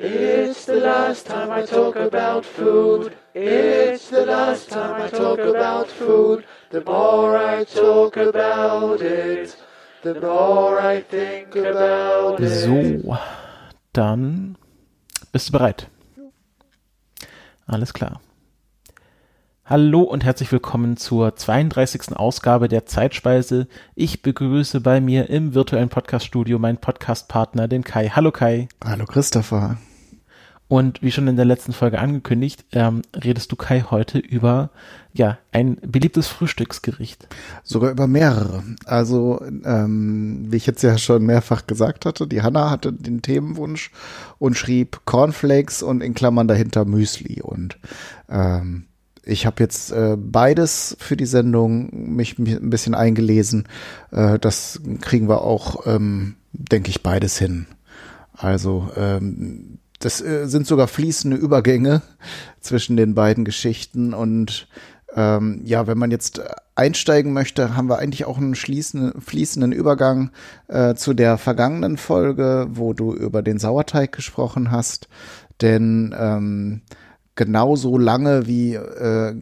It's the last time I talk about food. It's the last time I talk about food. The more I talk about it, the more I think about it. So, dann bist du bereit? Alles klar. Hallo und herzlich willkommen zur 32. Ausgabe der Zeitspeise. Ich begrüße bei mir im virtuellen Podcaststudio meinen Podcastpartner, den Kai. Hallo Kai. Hallo Christopher. Und wie schon in der letzten Folge angekündigt, ähm, redest du Kai heute über ja ein beliebtes Frühstücksgericht. Sogar über mehrere. Also ähm, wie ich jetzt ja schon mehrfach gesagt hatte, die Hanna hatte den Themenwunsch und schrieb Cornflakes und in Klammern dahinter Müsli. Und ähm, ich habe jetzt äh, beides für die Sendung mich, ein bisschen eingelesen. Äh, das kriegen wir auch, ähm, denke ich, beides hin. Also ähm, das äh, sind sogar fließende Übergänge zwischen den beiden Geschichten und ähm, ja, wenn man jetzt einsteigen möchte, haben wir eigentlich auch einen schließenden, fließenden Übergang äh, zu der vergangenen Folge, wo du über den Sauerteig gesprochen hast. Denn ähm, genauso lange wie äh,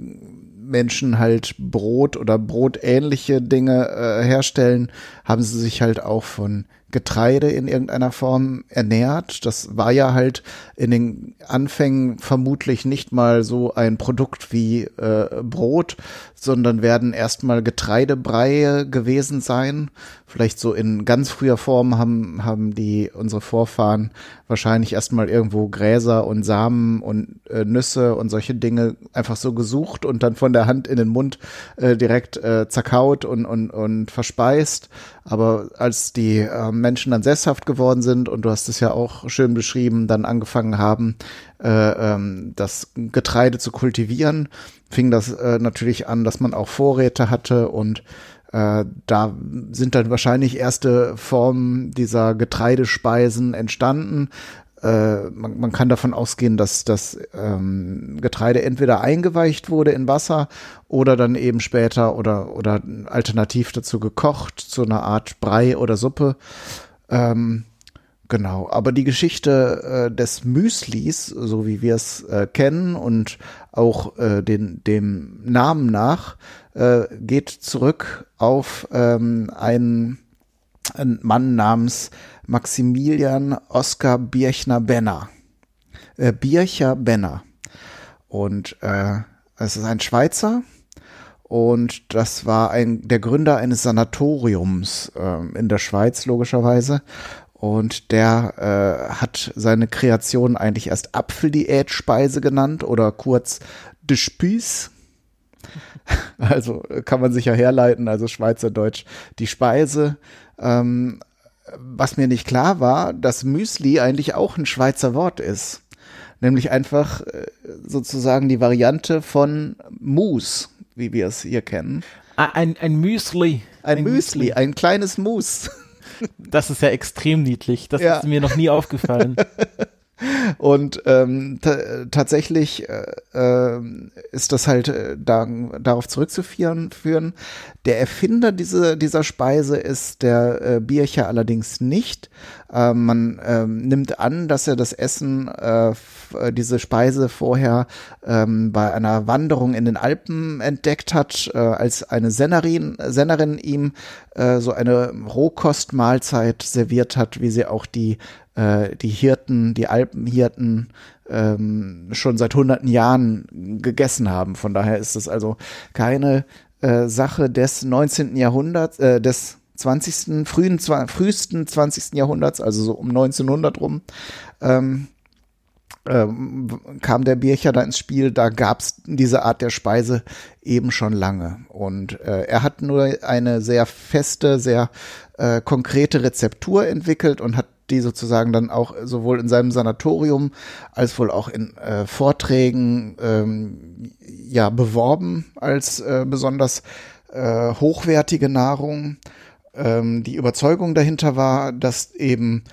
Menschen halt Brot oder brotähnliche Dinge äh, herstellen, haben sie sich halt auch von Getreide in irgendeiner Form ernährt. Das war ja halt in den Anfängen vermutlich nicht mal so ein Produkt wie äh, Brot, sondern werden erstmal Getreidebreie gewesen sein. Vielleicht so in ganz früher Form haben, haben die unsere Vorfahren wahrscheinlich erstmal irgendwo Gräser und Samen und äh, Nüsse und solche Dinge einfach so gesucht und dann von der Hand in den Mund äh, direkt äh, zerkaut und, und, und verspeist. Aber als die äh, Menschen dann sesshaft geworden sind und du hast es ja auch schön beschrieben, dann angefangen haben, äh, ähm, das Getreide zu kultivieren, fing das äh, natürlich an, dass man auch Vorräte hatte und äh, da sind dann wahrscheinlich erste Formen dieser Getreidespeisen entstanden. Äh, man, man, kann davon ausgehen, dass das ähm, Getreide entweder eingeweicht wurde in Wasser oder dann eben später oder, oder alternativ dazu gekocht, zu einer Art Brei oder Suppe. Ähm, Genau, aber die Geschichte äh, des Müslis, so wie wir es äh, kennen und auch äh, den, dem Namen nach, äh, geht zurück auf ähm, einen, einen Mann namens Maximilian Oskar Birchner-Benner. Äh, Bircher-Benner. Und äh, es ist ein Schweizer, und das war ein, der Gründer eines Sanatoriums äh, in der Schweiz, logischerweise. Und der äh, hat seine Kreation eigentlich erst Apfeldiät-Speise genannt oder kurz de Spieß. Also kann man sich ja herleiten, also Schweizerdeutsch, die Speise. Ähm, was mir nicht klar war, dass Müsli eigentlich auch ein Schweizer Wort ist. Nämlich einfach äh, sozusagen die Variante von Mus, wie wir es hier kennen. Ein, ein Müsli. Ein, ein Müsli, Müsli, ein kleines Mus. Das ist ja extrem niedlich. Das ja. ist mir noch nie aufgefallen. Und ähm, tatsächlich äh, äh, ist das halt äh, da, darauf zurückzuführen. Führen. Der Erfinder diese, dieser Speise ist der äh, Biercher allerdings nicht. Äh, man äh, nimmt an, dass er das Essen, äh, äh, diese Speise vorher ähm, bei einer Wanderung in den Alpen entdeckt hat, als eine Sennerin, Sennerin ihm äh, so eine Rohkostmahlzeit serviert hat, wie sie auch die äh, die Hirten, die Alpenhirten ähm, schon seit hunderten Jahren gegessen haben. Von daher ist es also keine äh, Sache des 19. Jahrhunderts, äh, des 20., frühen, frühesten 20. Jahrhunderts, also so um 1900 rum, ähm, ähm, kam der Bircher da ins Spiel, da gab's diese Art der Speise eben schon lange. Und äh, er hat nur eine sehr feste, sehr äh, konkrete Rezeptur entwickelt und hat die sozusagen dann auch sowohl in seinem Sanatorium als wohl auch in äh, Vorträgen ähm, ja beworben als äh, besonders äh, hochwertige Nahrung. Ähm, die Überzeugung dahinter war, dass eben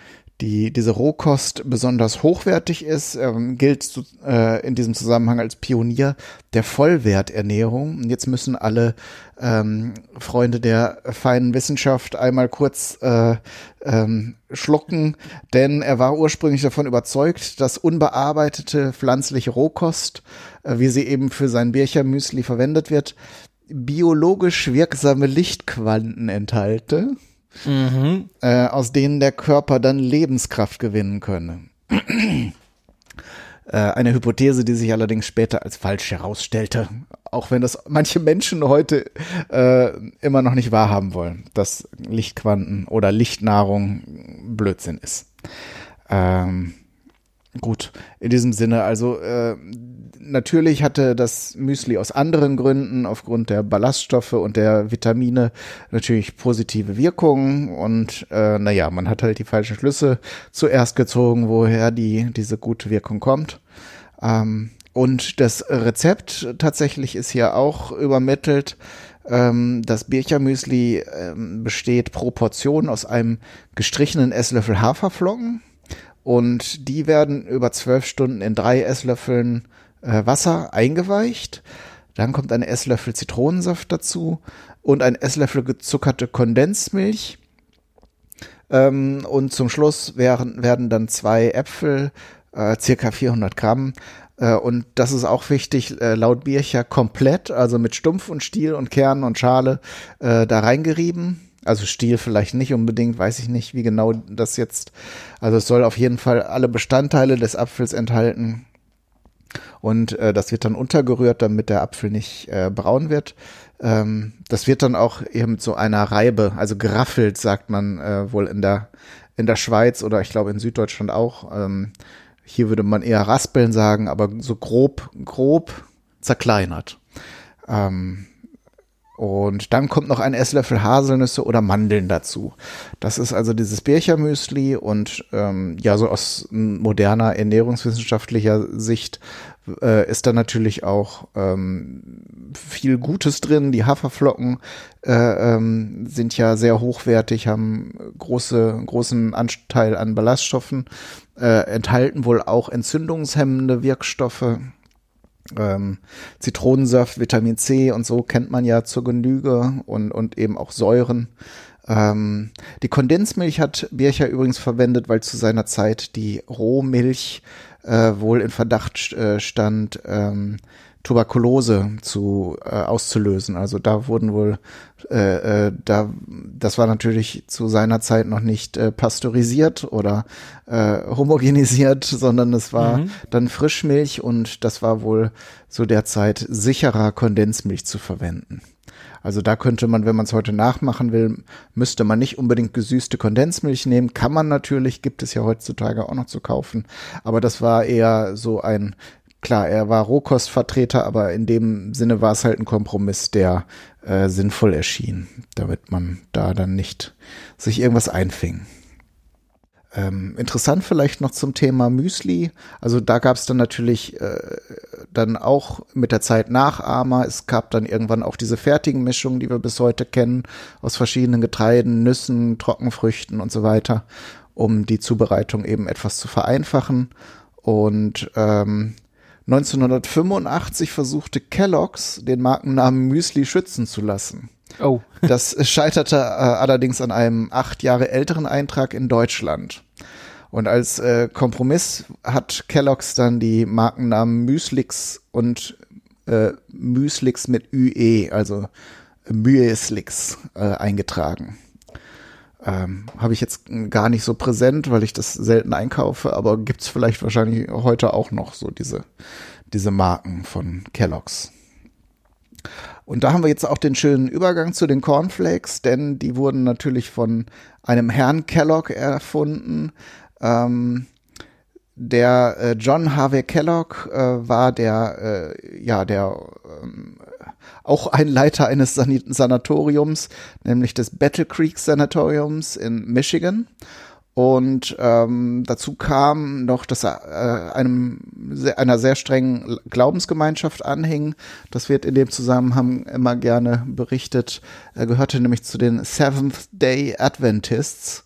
die, diese Rohkost besonders hochwertig ist, ähm, gilt äh, in diesem Zusammenhang als Pionier der Vollwerternährung. Und jetzt müssen alle ähm, Freunde der feinen Wissenschaft einmal kurz äh, ähm, schlucken, denn er war ursprünglich davon überzeugt, dass unbearbeitete pflanzliche Rohkost, äh, wie sie eben für sein Birchermüsli verwendet wird, biologisch wirksame Lichtquanten enthalte, mhm. äh, aus denen der Körper dann Lebenskraft gewinnen könne. Äh, eine Hypothese, die sich allerdings später als falsch herausstellte, auch wenn das manche Menschen heute äh, immer noch nicht wahrhaben wollen, dass Lichtquanten oder Lichtnahrung Blödsinn ist. Ähm, gut, in diesem Sinne, also äh, natürlich hatte das Müsli aus anderen Gründen, aufgrund der Ballaststoffe und der Vitamine, natürlich positive Wirkungen. Und äh, naja, man hat halt die falschen Schlüsse zuerst gezogen, woher die, diese gute Wirkung kommt. Ähm, und das Rezept tatsächlich ist hier auch übermittelt. Ähm, das Birchermüsli ähm, besteht pro Portion aus einem gestrichenen Esslöffel Haferflocken. Und die werden über zwölf Stunden in drei Esslöffeln äh, Wasser eingeweicht. Dann kommt ein Esslöffel Zitronensaft dazu und ein Esslöffel gezuckerte Kondensmilch. Ähm, und zum Schluss werden, werden dann zwei Äpfel, äh, circa 400 Gramm. Äh, und das ist auch wichtig, äh, laut Bircher komplett, also mit Stumpf und Stiel und Kern und Schale äh, da reingerieben. Also Stiel vielleicht nicht unbedingt, weiß ich nicht, wie genau das jetzt. Also es soll auf jeden Fall alle Bestandteile des Apfels enthalten. Und äh, das wird dann untergerührt, damit der Apfel nicht äh, braun wird. Ähm, das wird dann auch eben zu einer Reibe, also geraffelt, sagt man äh, wohl in der, in der Schweiz oder ich glaube in Süddeutschland auch. Ähm, hier würde man eher raspeln sagen, aber so grob, grob zerkleinert. Ähm, und dann kommt noch ein Esslöffel Haselnüsse oder Mandeln dazu. Das ist also dieses Birchermüsli und ähm, ja, so aus moderner ernährungswissenschaftlicher Sicht äh, ist da natürlich auch ähm, viel Gutes drin. Die Haferflocken äh, ähm, sind ja sehr hochwertig, haben große, großen Anteil an Ballaststoffen, äh, enthalten wohl auch entzündungshemmende Wirkstoffe ähm, Zitronensaft, Vitamin C und so kennt man ja zur Genüge und, und eben auch Säuren. Ähm, die Kondensmilch hat Bircher übrigens verwendet, weil zu seiner Zeit die Rohmilch äh, wohl in Verdacht äh, stand, ähm, Tuberkulose zu äh, auszulösen. Also da wurden wohl, äh, äh, da das war natürlich zu seiner Zeit noch nicht äh, pasteurisiert oder äh, homogenisiert, sondern es war mhm. dann Frischmilch und das war wohl zu der Zeit sicherer Kondensmilch zu verwenden. Also da könnte man, wenn man es heute nachmachen will, müsste man nicht unbedingt gesüßte Kondensmilch nehmen. Kann man natürlich, gibt es ja heutzutage auch noch zu kaufen. Aber das war eher so ein klar, er war Rohkostvertreter, aber in dem Sinne war es halt ein Kompromiss, der äh, sinnvoll erschien, damit man da dann nicht sich irgendwas einfing. Ähm, interessant vielleicht noch zum Thema Müsli. Also da gab es dann natürlich äh, dann auch mit der Zeit Nachahmer. Es gab dann irgendwann auch diese fertigen Mischungen, die wir bis heute kennen, aus verschiedenen Getreiden, Nüssen, Trockenfrüchten und so weiter, um die Zubereitung eben etwas zu vereinfachen. Und ähm, 1985 versuchte Kellogg's den Markennamen Müsli schützen zu lassen. Oh. das scheiterte äh, allerdings an einem acht Jahre älteren Eintrag in Deutschland. Und als äh, Kompromiss hat Kellogg's dann die Markennamen Müslix und äh, Müslix mit UE, also Müeslix, äh, eingetragen. Ähm, Habe ich jetzt gar nicht so präsent, weil ich das selten einkaufe, aber gibt's vielleicht wahrscheinlich heute auch noch so diese, diese Marken von Kellogg's. Und da haben wir jetzt auch den schönen Übergang zu den Cornflakes, denn die wurden natürlich von einem Herrn Kellogg erfunden. Ähm, der äh, John Harvey Kellogg äh, war der, äh, ja, der ähm, auch ein Leiter eines San Sanatoriums, nämlich des Battle Creek Sanatoriums in Michigan. Und ähm, dazu kam noch, dass er äh, einem einer sehr strengen Glaubensgemeinschaft anhing. Das wird in dem Zusammenhang immer gerne berichtet. Er gehörte nämlich zu den Seventh Day Adventists.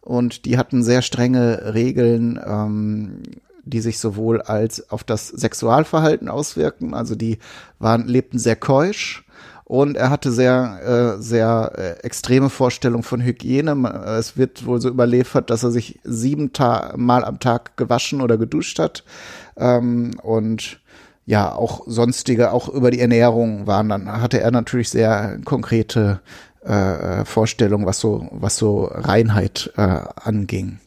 und die hatten sehr strenge Regeln, ähm, die sich sowohl als auf das Sexualverhalten auswirken, also die waren, lebten sehr keusch und er hatte sehr, äh, sehr äh, extreme Vorstellungen von Hygiene. Es wird wohl so überliefert, dass er sich sieben Ta Mal am Tag gewaschen oder geduscht hat ähm, und ja, auch sonstige, auch über die Ernährung waren dann, hatte er natürlich sehr konkrete äh, äh Vorstellungen, was so, was so Reinheit äh, anging.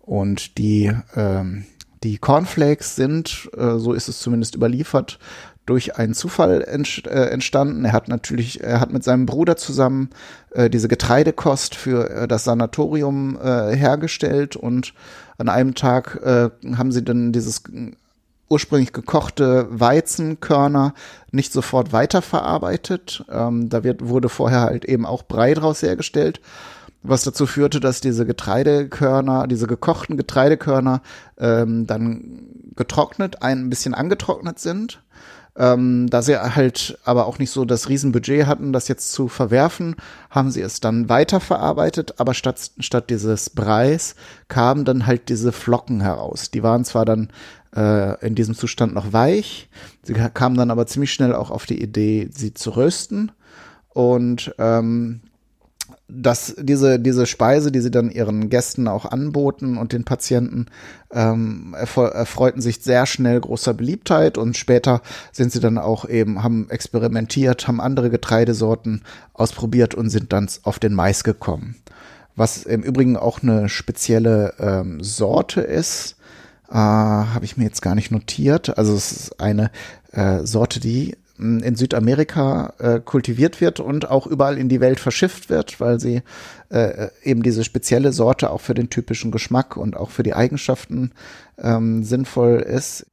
Und die, ähm, die Cornflakes sind, äh, so ist es zumindest überliefert, durch einen Zufall äh, entstanden. Er hat natürlich, er hat mit seinem Bruder zusammen äh, diese Getreidekost für das Sanatorium hergestellt und an einem Tag haben sie dann dieses ursprünglich gekochte Weizenkörner nicht sofort weiterverarbeitet. Ähm, da wird, wurde vorher halt eben auch Brei draus hergestellt, was dazu führte, dass diese Getreidekörner, diese gekochten Getreidekörner ähm, dann getrocknet, ein bisschen angetrocknet sind ähm, da sie halt aber auch nicht so das Riesenbudget hatten, das jetzt zu verwerfen, haben sie es dann weiterverarbeitet, aber statt, statt dieses Breis kamen dann halt diese Flocken heraus. Die waren zwar dann äh, in diesem Zustand noch weich, sie kamen dann aber ziemlich schnell auch auf die Idee, sie zu rösten. Und ähm, dass diese, diese Speise, die sie dann ihren Gästen auch anboten und den Patienten, ähm, erfreuten sich sehr schnell großer Beliebtheit und später sind sie dann auch eben, haben experimentiert, haben andere Getreidesorten ausprobiert und sind dann auf den Mais gekommen. Was im Übrigen auch eine spezielle ähm, Sorte ist, äh, habe ich mir jetzt gar nicht notiert. Also es ist eine äh, Sorte, die in Südamerika äh, kultiviert wird und auch überall in die Welt verschifft wird, weil sie äh, eben diese spezielle Sorte auch für den typischen Geschmack und auch für die Eigenschaften ähm, sinnvoll ist.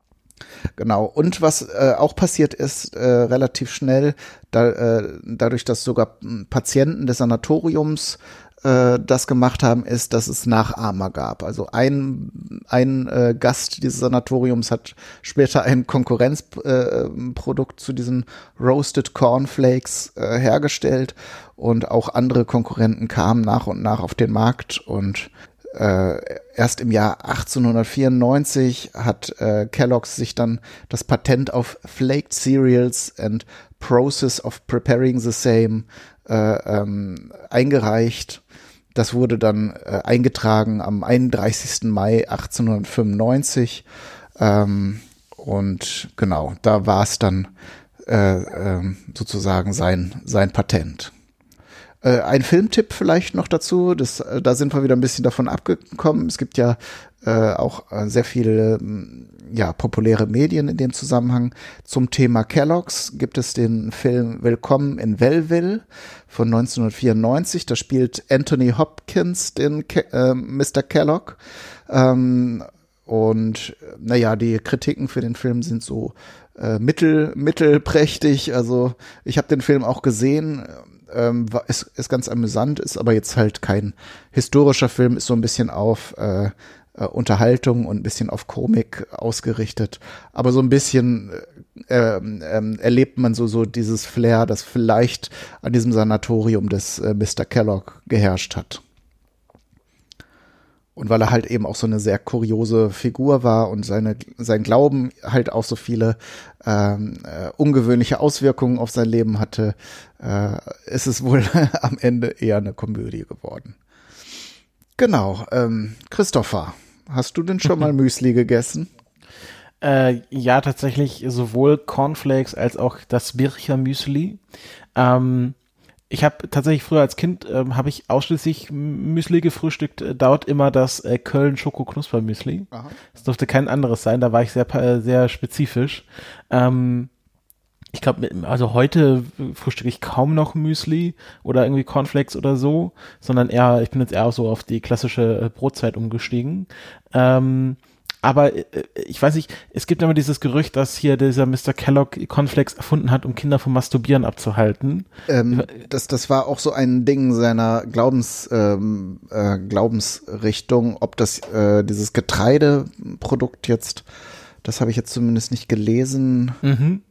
Genau. Und was äh, auch passiert ist, äh, relativ schnell, da, äh, dadurch, dass sogar Patienten des Sanatoriums äh, das gemacht haben, ist, dass es Nachahmer gab. Also ein, ein äh, Gast dieses Sanatoriums hat später ein Konkurrenzprodukt äh, zu diesen Roasted Cornflakes äh, hergestellt und auch andere Konkurrenten kamen nach und nach auf den Markt und äh, erst im Jahr 1894 hat äh, Kellogg's sich dann das Patent auf Flaked Cereals and Process of Preparing the Same äh, ähm, eingereicht das wurde dann äh, eingetragen am 31. Mai 1895. Ähm, und genau, da war es dann äh, äh, sozusagen sein, sein Patent. Äh, ein Filmtipp vielleicht noch dazu, das, äh, da sind wir wieder ein bisschen davon abgekommen. Es gibt ja äh, auch äh, sehr viele ja, populäre Medien in dem Zusammenhang. Zum Thema Kellogg's gibt es den Film Willkommen in Wellville von 1994. Da spielt Anthony Hopkins den Ke äh, Mr. Kellogg. Ähm, und naja, die Kritiken für den Film sind so äh, mittel, mittelprächtig. Also ich habe den Film auch gesehen. Ähm, ist, ist ganz amüsant, ist aber jetzt halt kein historischer Film, ist so ein bisschen auf äh, äh, Unterhaltung und ein bisschen auf Komik ausgerichtet. Aber so ein bisschen äh, äh, erlebt man so, so dieses Flair, das vielleicht an diesem Sanatorium des äh, Mr. Kellogg geherrscht hat. Und weil er halt eben auch so eine sehr kuriose Figur war und seine, sein Glauben halt auch so viele ähm, äh, ungewöhnliche Auswirkungen auf sein Leben hatte, äh, ist es wohl am Ende eher eine Komödie geworden. Genau, ähm, Christopher, Hast du denn schon mal Müsli gegessen? Äh, ja, tatsächlich sowohl Cornflakes als auch das Bircher Müsli. Ähm, ich habe tatsächlich früher als Kind ähm, habe ich ausschließlich Müsli gefrühstückt. Dort immer das äh, Köln Schoko Knusper Müsli. Es durfte kein anderes sein. Da war ich sehr sehr spezifisch. Ähm, ich glaube, also heute frühstücke ich kaum noch Müsli oder irgendwie Cornflakes oder so, sondern eher, ich bin jetzt eher so auf die klassische äh, Brotzeit umgestiegen. Ähm, aber äh, ich weiß nicht, es gibt immer dieses Gerücht, dass hier dieser Mr. Kellogg Cornflakes erfunden hat, um Kinder vom Masturbieren abzuhalten. Ähm, das, das war auch so ein Ding seiner Glaubens, ähm, äh, Glaubensrichtung, ob das äh, dieses Getreideprodukt jetzt, das habe ich jetzt zumindest nicht gelesen. Mhm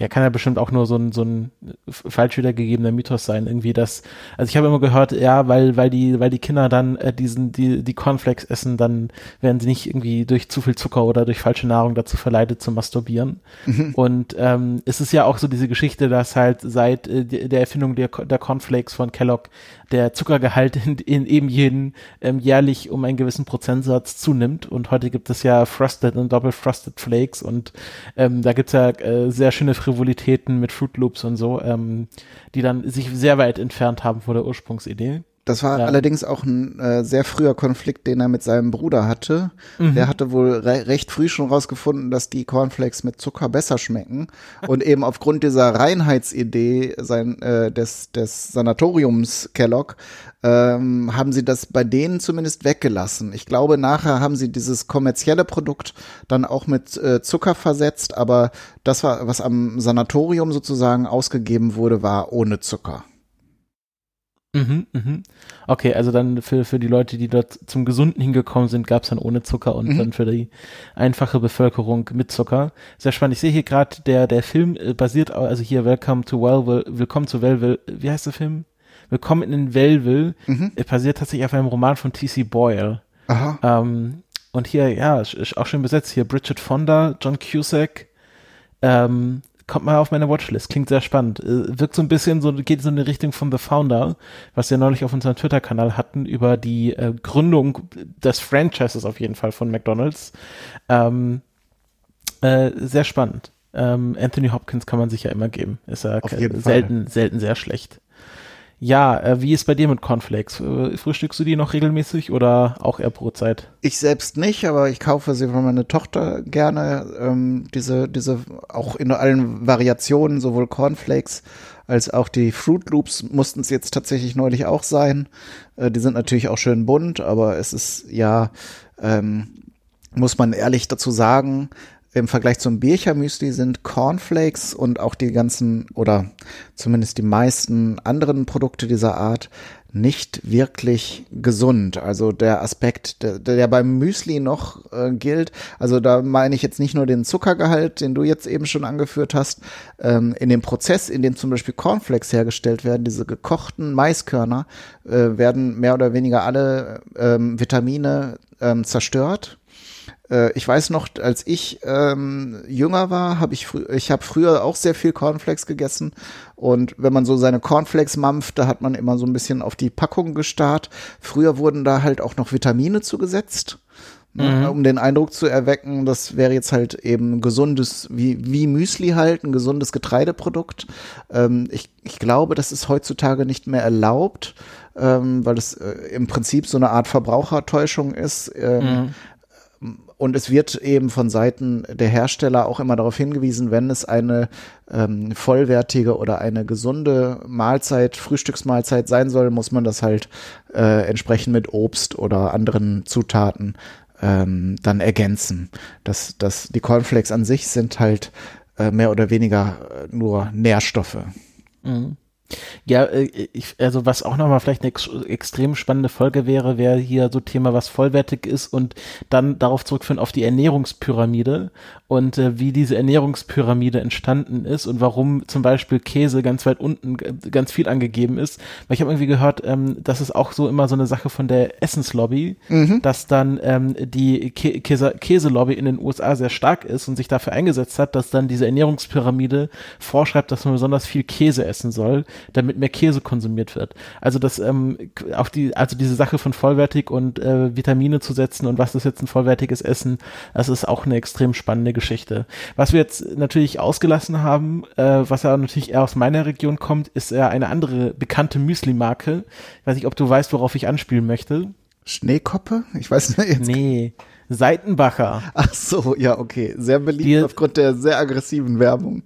Ja, kann ja bestimmt auch nur so ein, so ein falsch wiedergegebener Mythos sein, irgendwie das, also ich habe immer gehört, ja, weil, weil die, weil die Kinder dann äh, diesen, die, die Cornflakes essen, dann werden sie nicht irgendwie durch zu viel Zucker oder durch falsche Nahrung dazu verleitet zu masturbieren. Mhm. Und ähm, es ist ja auch so diese Geschichte, dass halt seit äh, der Erfindung der, der Cornflakes von Kellogg der Zuckergehalt in, in eben jeden ähm, jährlich um einen gewissen Prozentsatz zunimmt. Und heute gibt es ja Frosted und Double Frosted Flakes und ähm, da gibt's ja äh, sehr schöne Frivolitäten mit Fruit Loops und so, ähm, die dann sich sehr weit entfernt haben vor der Ursprungsidee. Das war ja. allerdings auch ein äh, sehr früher Konflikt, den er mit seinem Bruder hatte. Mhm. Der hatte wohl re recht früh schon rausgefunden, dass die Cornflakes mit Zucker besser schmecken. Und eben aufgrund dieser Reinheitsidee sein, äh, des, des Sanatoriums Kellogg ähm, haben sie das bei denen zumindest weggelassen. Ich glaube, nachher haben sie dieses kommerzielle Produkt dann auch mit äh, Zucker versetzt, aber das war, was am Sanatorium sozusagen ausgegeben wurde, war ohne Zucker. Mhm, mhm. Okay, also dann für, für die Leute, die dort zum Gesunden hingekommen sind, gab es dann ohne Zucker und mhm. dann für die einfache Bevölkerung mit Zucker. Sehr spannend. Ich sehe hier gerade, der, der Film äh, basiert, also hier Welcome to Wellville, Willkommen zu Wellville, wie heißt der Film? Willkommen in Wellville, mhm. basiert tatsächlich auf einem Roman von T.C. Boyle. Aha. Ähm, und hier, ja, ist auch schön besetzt. Hier Bridget Fonda, John Cusack, ähm, kommt mal auf meine Watchlist. Klingt sehr spannend. Äh, wirkt so ein bisschen so, geht so in die Richtung von The Founder, was wir neulich auf unserem Twitter-Kanal hatten, über die äh, Gründung des Franchises auf jeden Fall von McDonalds. Ähm, äh, sehr spannend. Ähm, Anthony Hopkins kann man sich ja immer geben. Ist ja selten, selten sehr schlecht. Ja, äh, wie ist bei dir mit Cornflakes? Äh, frühstückst du die noch regelmäßig oder auch eher Brotzeit? Ich selbst nicht, aber ich kaufe sie für meine Tochter gerne. Ähm, diese, diese auch in allen Variationen, sowohl Cornflakes als auch die Fruit Loops mussten es jetzt tatsächlich neulich auch sein. Äh, die sind natürlich auch schön bunt, aber es ist ja, ähm, muss man ehrlich dazu sagen, im Vergleich zum Bircher-Müsli sind Cornflakes und auch die ganzen oder zumindest die meisten anderen Produkte dieser Art nicht wirklich gesund. Also der Aspekt, der, der beim Müsli noch äh, gilt, also da meine ich jetzt nicht nur den Zuckergehalt, den du jetzt eben schon angeführt hast, ähm, in dem Prozess, in dem zum Beispiel Cornflakes hergestellt werden, diese gekochten Maiskörner, äh, werden mehr oder weniger alle ähm, Vitamine ähm, zerstört ich weiß noch, als ich ähm, jünger war, habe ich frü ich habe früher auch sehr viel Cornflakes gegessen und wenn man so seine Cornflakes mampft, da hat man immer so ein bisschen auf die Packung gestarrt. Früher wurden da halt auch noch Vitamine zugesetzt. Ne, mhm. um den Eindruck zu erwecken, das wäre jetzt halt eben gesundes, wie, wie Müsli halt, ein gesundes Getreideprodukt. Ähm, ich, ich glaube, das ist heutzutage nicht mehr erlaubt, ähm, weil es äh, im Prinzip so eine Art Verbrauchertäuschung ist. Ähm, mhm. Und es wird eben von Seiten der Hersteller auch immer darauf hingewiesen, wenn es eine ähm, vollwertige oder eine gesunde Mahlzeit, Frühstücksmahlzeit sein soll, muss man das halt äh, entsprechend mit Obst oder anderen Zutaten ähm, dann ergänzen. Das, das, die Cornflakes an sich sind halt äh, mehr oder weniger äh, nur Nährstoffe. Mhm. Ja, äh, ich, also was auch nochmal vielleicht eine ex extrem spannende Folge wäre, wäre hier so Thema, was vollwertig ist und dann darauf zurückführen auf die Ernährungspyramide und äh, wie diese Ernährungspyramide entstanden ist und warum zum Beispiel Käse ganz weit unten ganz viel angegeben ist. Weil ich habe irgendwie gehört, ähm, das ist auch so immer so eine Sache von der Essenslobby, mhm. dass dann ähm, die Kä Käse Käselobby in den USA sehr stark ist und sich dafür eingesetzt hat, dass dann diese Ernährungspyramide vorschreibt, dass man besonders viel Käse essen soll, damit mehr Käse konsumiert wird. Also das ähm, auf die, also diese Sache von vollwertig und äh, Vitamine zu setzen und was ist jetzt ein vollwertiges Essen, das ist auch eine extrem spannende Geschichte. Was wir jetzt natürlich ausgelassen haben, äh, was ja natürlich eher aus meiner Region kommt, ist ja eine andere bekannte Müsli-Marke. Ich weiß nicht, ob du weißt, worauf ich anspielen möchte. Schneekoppe? Ich weiß nicht. Jetzt nee. Seitenbacher. Ach so, ja, okay. Sehr beliebt Die, aufgrund der sehr aggressiven Werbung.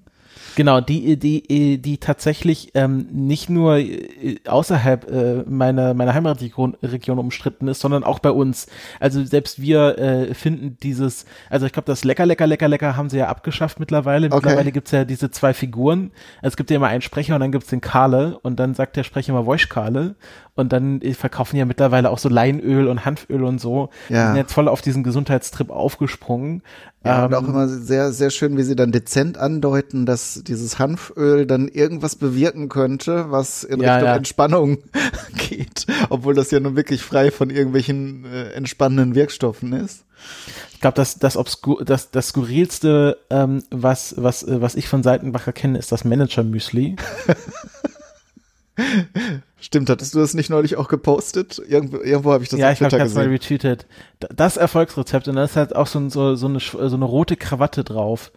Genau, die, die, die tatsächlich ähm, nicht nur äh, außerhalb äh, meiner, meiner Heimatregion Region umstritten ist, sondern auch bei uns. Also selbst wir äh, finden dieses, also ich glaube, das Lecker, Lecker, Lecker, Lecker haben sie ja abgeschafft mittlerweile. Okay. Mittlerweile gibt's ja diese zwei Figuren. Es gibt ja immer einen Sprecher und dann gibt's den Karle und dann sagt der Sprecher immer Voice Karle und dann äh, verkaufen ja mittlerweile auch so Leinöl und Hanföl und so. Ja. Sind jetzt voll auf diesen Gesundheitstrip aufgesprungen. Ja, und Ähm, auch immer sehr, sehr schön, wie sie dann dezent andeuten, dass dieses Hanföl dann irgendwas bewirken könnte, was in Ja, Richtung ja. Entspannung geht, obwohl das ja nun wirklich frei von irgendwelchen äh, entspannenden Wirkstoffen ist. Ich glaube, das, das, obskur, das, das skurrilste, ähm, was, was, äh, was ich von Seitenbacher kenne, ist das Manager-Müsli. Stimmt, hattest du das nicht neulich auch gepostet? Irgendwo, irgendwo habe ich das ja, auf ich habe Twitter das mal gesehen. retweetet. Das Erfolgsrezept und da ist halt auch so, so, so, eine, so eine rote Krawatte drauf.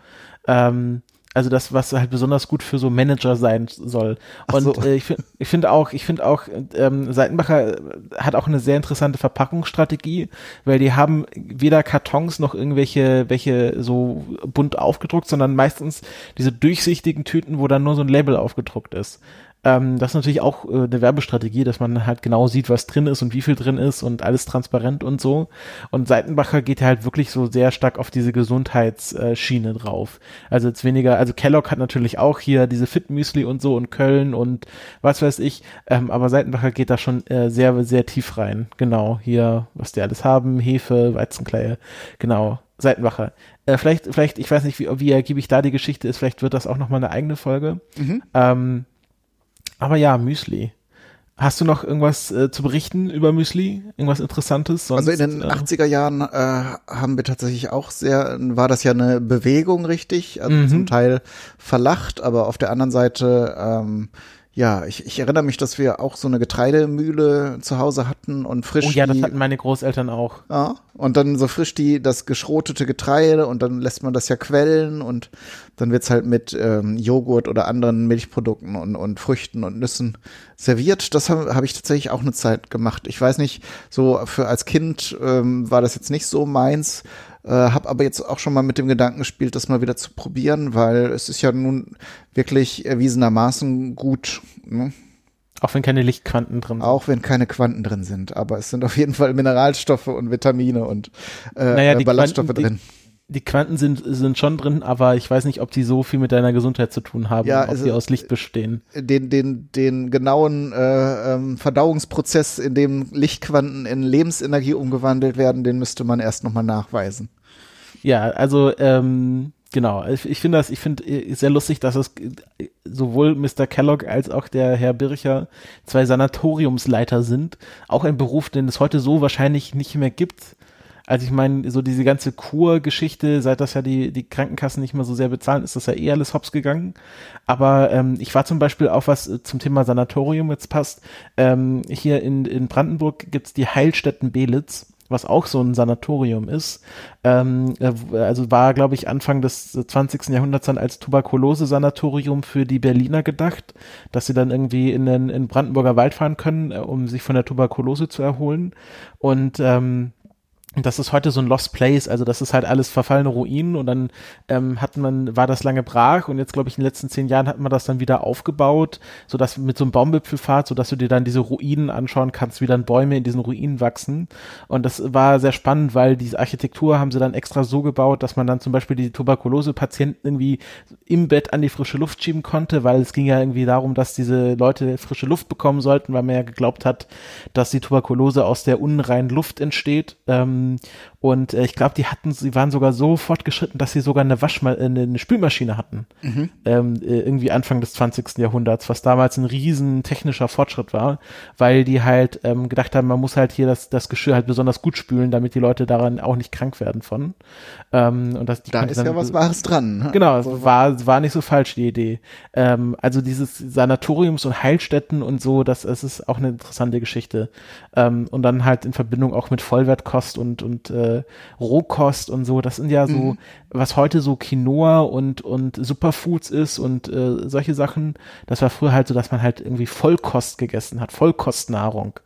Ähm, also das, was halt besonders gut für so Manager sein soll. Und so. äh, ich finde ich finde auch, ich finde auch, ähm, Seitenbacher hat auch eine sehr interessante Verpackungsstrategie, weil die haben weder Kartons noch irgendwelche welche so bunt aufgedruckt, sondern meistens diese durchsichtigen Tüten, wo dann nur so ein Label aufgedruckt ist. Ähm, das ist natürlich auch äh, eine Werbestrategie, dass man halt genau sieht, was drin ist und wie viel drin ist und alles transparent und so. Und Seitenbacher geht ja halt wirklich so sehr stark auf diese Gesundheitsschiene drauf. Also jetzt weniger, also Kellogg hat natürlich auch hier diese Fit-Müsli und so und Köln und was weiß ich, ähm, aber Seitenbacher geht da schon äh, sehr, sehr tief rein. Genau, hier, was die alles haben, Hefe, Weizenkleie, genau. Seitenbacher. Äh, vielleicht, vielleicht, ich weiß nicht, wie, wie ergiebig da die Geschichte ist, vielleicht wird das auch nochmal eine eigene Folge. Mhm. Ähm, aber ja, Müsli. Hast du noch irgendwas äh, zu berichten über Müsli? Irgendwas Interessantes? Sonst, Also in den äh, 80er Jahren äh, haben wir tatsächlich auch sehr, war das ja eine Bewegung, richtig? Also Mhm. zum Teil verlacht, aber auf der anderen Seite, ähm, ja, ich, ich erinnere mich, dass wir auch so eine Getreidemühle zu Hause hatten und frisch Oh ja, das die, hatten meine Großeltern auch. ja, und dann so frisch die, das geschrotete Getreide und dann lässt man das ja quellen und dann wird's halt mit ähm, Joghurt oder anderen Milchprodukten und, und Früchten und Nüssen serviert. Das habe hab ich tatsächlich auch eine Zeit gemacht. Ich weiß nicht, so für als Kind ähm, war das jetzt nicht so meins, äh, habe aber jetzt auch schon mal mit dem Gedanken gespielt, das mal wieder zu probieren, weil es ist ja nun wirklich erwiesenermaßen gut. Ne? Auch wenn keine Lichtquanten drin sind. Auch wenn keine Quanten drin sind, aber es sind auf jeden Fall Mineralstoffe und Vitamine und äh, Naja, die Ballaststoffe Quanten, drin. Die, die Quanten sind, sind schon drin, aber ich weiß nicht, ob die so viel mit deiner Gesundheit zu tun haben, Ja, ob also- die aus Licht bestehen. den, den, den genauen äh, ähm, Verdauungsprozess, in dem Lichtquanten in Lebensenergie umgewandelt werden, den müsste man erst nochmal nachweisen. Ja, also ähm, genau. Ich, ich finde das, ich finde äh, sehr lustig, dass es äh, sowohl Mr. Kellogg als auch der Herr Bircher zwei Sanatoriumsleiter sind. Auch ein Beruf, den es heute so wahrscheinlich nicht mehr gibt. Also ich meine, so diese ganze Kurgeschichte, seit das ja die, die Krankenkassen nicht mehr so sehr bezahlen, ist das ja eh alles hops gegangen. Aber ähm, ich war zum Beispiel auch was äh, zum Thema Sanatorium jetzt passt. Ähm, hier in, in Brandenburg gibt's die Heilstätten Belitz was auch so ein Sanatorium ist. Ähm, äh, also war, glaube ich, Anfang des 20. Jahrhunderts dann als Tuberkulose-Sanatorium für die Berliner gedacht, dass sie dann irgendwie in den in Brandenburger Wald fahren können, äh, um sich von der Tuberkulose zu erholen. Und ähm, das ist heute so ein Lost Place, also das ist halt alles verfallene Ruinen und dann ähm, hat man, war das lange brach und jetzt glaube ich in den letzten zehn Jahren hat man das dann wieder aufgebaut, so dass mit so einem Baumwipfelfahrt, so dass du dir dann diese Ruinen anschauen kannst, wie dann Bäume in diesen Ruinen wachsen und das war sehr spannend, weil diese Architektur haben sie dann extra so gebaut, dass man dann zum Beispiel die Tuberkulose-Patienten irgendwie im Bett an die frische Luft schieben konnte, weil es ging ja irgendwie darum, dass diese Leute frische Luft bekommen sollten, weil man ja geglaubt hat, dass die Tuberkulose aus der unreinen Luft entsteht. Ähm, Ähm, und äh, ich glaube, die hatten, sie waren sogar so fortgeschritten, dass sie sogar eine Waschma äh, eine, eine Spülmaschine hatten. Ähm, äh, irgendwie Anfang des 20. Jahrhunderts, was damals ein riesen technischer Fortschritt war, weil die halt ähm, gedacht haben, man muss halt hier das, das Geschirr halt besonders gut spülen, damit die Leute daran auch nicht krank werden von. Ähm, und das, die Da ist dann- ja was Wahres dran. ne? Genau, es war, war nicht so falsch, die Idee. Ähm, also dieses Sanatoriums und Heilstätten und so, das, das ist auch eine interessante Geschichte. Ähm, und dann halt in Verbindung auch mit Vollwertkost und, und äh, Rohkost und so. Das sind ja so, was heute so Quinoa und, und Superfoods ist und äh, solche Sachen. Das war früher halt so, dass man halt irgendwie Vollkost gegessen hat, Vollkostnahrung.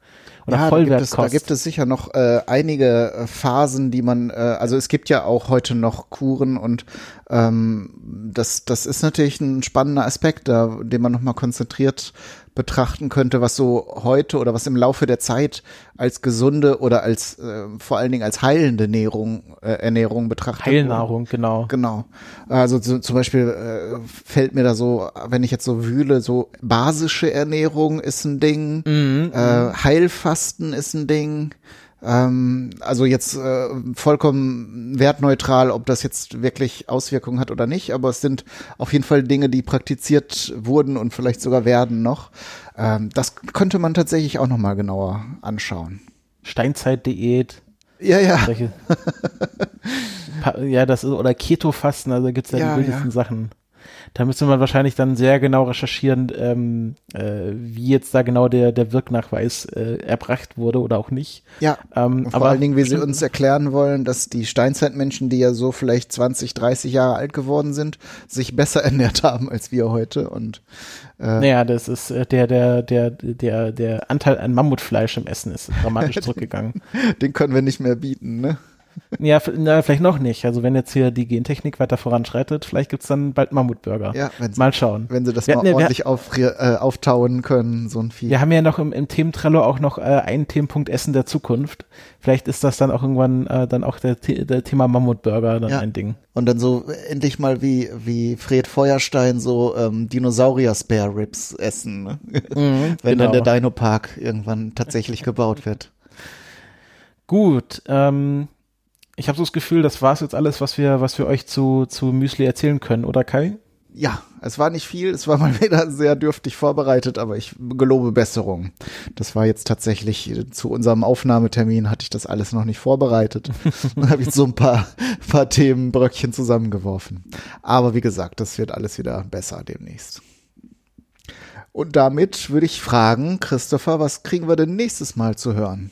Oder ja, da gibt, es, da gibt es sicher noch äh, einige äh, Phasen, die man, äh, also es gibt ja auch heute noch Kuren und ähm, das, das ist natürlich ein spannender Aspekt, da, den man nochmal konzentriert betrachten könnte, was so heute oder was im Laufe der Zeit als gesunde oder als äh, vor allen Dingen als heilende Ernährung, äh, Ernährung betrachtet wurde. Heilnahrung, genau. Genau. Also so, zum Beispiel äh, fällt mir da so, wenn ich jetzt so wühle, so basische Ernährung ist ein Ding, Mhm. äh, Heilfasten ist ein Ding. Ähm, also jetzt äh, vollkommen wertneutral, ob das jetzt wirklich Auswirkungen hat oder nicht, aber es sind auf jeden Fall Dinge, die praktiziert wurden und vielleicht sogar werden noch. Ähm, das könnte man tatsächlich auch noch mal genauer anschauen. Steinzeitdiät, Ja, ja. ja, das ist, oder Keto-Fasten, also gibt's ja, Ja, die wildesten ja. Sachen. Da müsste man wahrscheinlich dann sehr genau recherchieren, ähm, äh, wie jetzt da genau der, der Wirknachweis äh, erbracht wurde oder auch nicht. Ja, Ähm, vor aber allen Dingen, wie sie uns erklären wollen, dass die Steinzeitmenschen, die ja so vielleicht 20, 30 Jahre alt geworden sind, sich besser ernährt haben als wir heute. Und Naja, das ist äh, der, der, der, der, der Anteil an Mammutfleisch im Essen ist dramatisch zurückgegangen. den können wir nicht mehr bieten, ne? Ja, na, vielleicht noch nicht. Also wenn jetzt hier die Gentechnik weiter voranschreitet, vielleicht gibt's dann bald Mammutburger. Ja, wenn sie, Mal schauen. wenn sie das Wir mal hatten ordentlich aufri- äh, auftauen können, so ein Vieh. Wir haben ja noch im, im Thementrello auch noch äh, einen Themenpunkt Essen der Zukunft. Vielleicht ist das dann auch irgendwann äh, dann auch der, der Thema Mammutburger dann Ja. ein Ding. Und dann so endlich mal wie, wie Fred Feuerstein so ähm, Dinosaurier-Spare Ribs essen, ne? wenn genau. dann der Dino-Park irgendwann tatsächlich gebaut wird. Gut, ähm, ich habe so das Gefühl, das war's jetzt alles, was wir, was wir euch zu, zu Müsli erzählen können, oder Kai? Ja, es war nicht viel, es war mal wieder sehr dürftig vorbereitet, aber ich gelobe Besserung. Das war jetzt tatsächlich äh, zu unserem Aufnahmetermin hatte ich das alles noch nicht vorbereitet und habe jetzt so ein paar, paar Themenbröckchen zusammengeworfen. Aber wie gesagt, das wird alles wieder besser demnächst. Und damit würde ich fragen, Christopher, was kriegen wir denn nächstes Mal zu hören?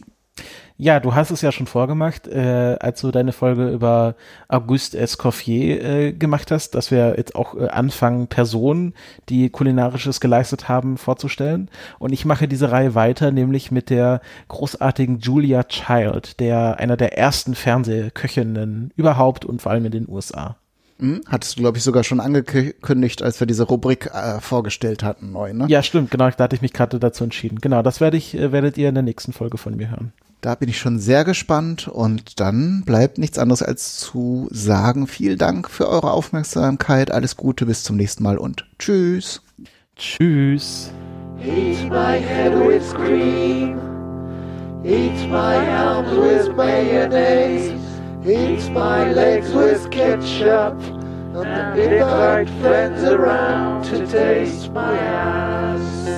Ja, du hast es ja schon vorgemacht, äh, als du deine Folge über Auguste Escoffier äh, gemacht hast, dass wir jetzt auch äh, anfangen, Personen, die kulinarisches geleistet haben, vorzustellen. Und ich mache diese Reihe weiter, nämlich mit der großartigen Julia Child, der einer der ersten Fernsehköchinnen überhaupt und vor allem in den USA. Hm? Hattest du, glaube ich, sogar schon angekündigt, als wir diese Rubrik äh, vorgestellt hatten, neu, ne? Ja, stimmt, genau, da hatte ich mich gerade dazu entschieden. Genau, das werde ich, äh, werdet ihr in der nächsten Folge von mir hören. Da bin ich schon sehr gespannt und dann bleibt nichts anderes als zu sagen, vielen Dank für eure Aufmerksamkeit, alles Gute, bis zum nächsten Mal und tschüss. Tschüss. Eat my head with cream. Eat my arms with mayonnaise. Eat my legs with ketchup. And invite friends around to taste my ass.